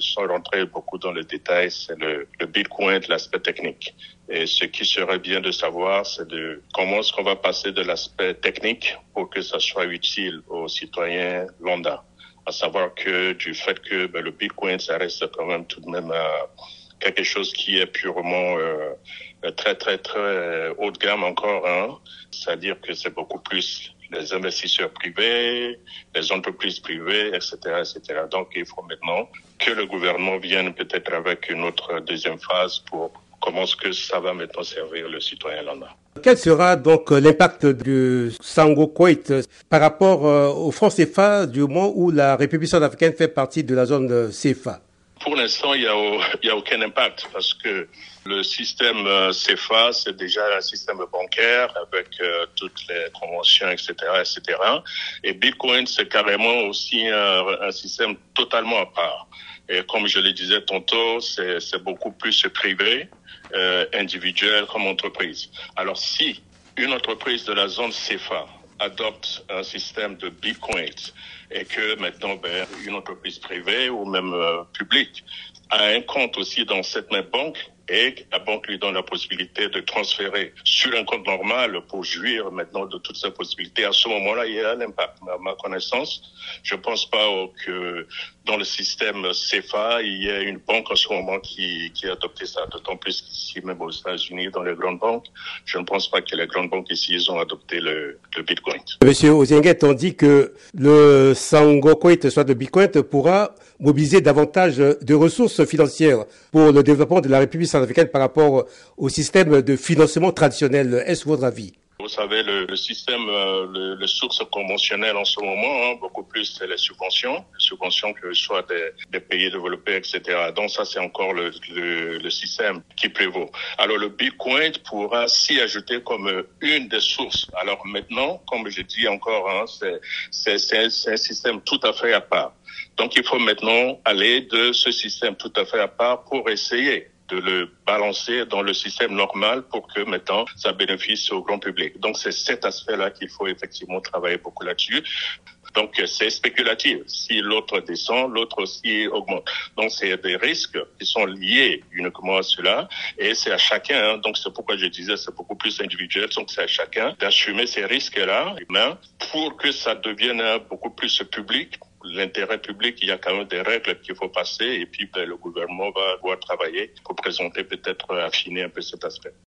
sans rentrer beaucoup dans le détail, c'est le, Bitcoin, l'aspect technique. Et ce qui serait bien de savoir, c'est de comment est-ce qu'on va passer de l'aspect technique pour que ça soit utile aux citoyens lambda. À savoir que du fait que ben, le Bitcoin, ça reste quand même tout de même euh, quelque chose qui est purement euh, très très très euh, haut de gamme encore. Hein. C'est-à-dire que c'est beaucoup plus les investisseurs privés, les entreprises privées, etc., etc. Donc, il faut maintenant que le gouvernement vienne peut-être avec une autre deuxième phase pour comment est-ce que ça va maintenant servir le citoyen lambda. Quel sera donc l'impact du Sango Kuwait par rapport au franc CFA du moment où la République centrafricaine fait partie de la zone CFA Pour l'instant, il n'y a, a aucun impact parce que le système CFA, c'est déjà un système bancaire avec euh, toutes les conventions, etc., etc. Et Bitcoin, c'est carrément aussi un, un, système totalement à part. Et comme je le disais tantôt, c'est beaucoup plus privé, euh, individuel comme entreprise. Alors si une entreprise de la zone CFA adopte un système de Bitcoin et que maintenant ben, une entreprise privée ou même euh, publique a un compte aussi dans cette même banque, et la banque lui donne la possibilité de transférer sur un compte normal pour jouir maintenant de toutes ces possibilités. À ce moment-là, il y a l'impact. À ma connaissance, je ne pense pas que dans le système CFA, il y ait une banque en ce moment qui, qui a adopté ça. D'autant plus qu'ici, même aux États-Unis, dans les grandes banques, je ne pense pas que les grandes banques ici, ils ont adopté le, le Bitcoin. Monsieur Ozienguet, on dit que le Sangokoit, soit de Bitcoin, pourra mobiliser davantage de ressources financières pour le développement de la République par rapport au système de financement traditionnel. Est-ce votre avis? Vous savez, le, le système, euh, le, les sources conventionnelles en ce moment, hein, beaucoup plus c'est les subventions, les subventions que soit des, pays développés, etc. Donc ça, c'est encore le, le, le, système qui prévaut. Alors le Bitcoin pourra s'y ajouter comme une des sources. Alors maintenant, comme je dis encore, hein, c'est un système tout à fait à part. Donc il faut maintenant aller de ce système tout à fait à part pour essayer de le balancer dans le système normal pour que maintenant ça bénéficie au grand public. Donc c'est cet aspect-là qu'il faut effectivement travailler beaucoup là-dessus. Donc c'est spéculatif. Si l'autre descend, l'autre aussi augmente. Donc c'est des risques qui sont liés uniquement à cela et c'est à chacun. Hein. Donc c'est pourquoi je disais c'est beaucoup plus individuel. Donc c'est à chacun d'assumer ces risques-là humains pour que ça devienne beaucoup plus public l'intérêt public, il y a quand même des règles qu'il faut passer et puis ben, le gouvernement va devoir travailler pour présenter peut-être affiner un peu cet aspect.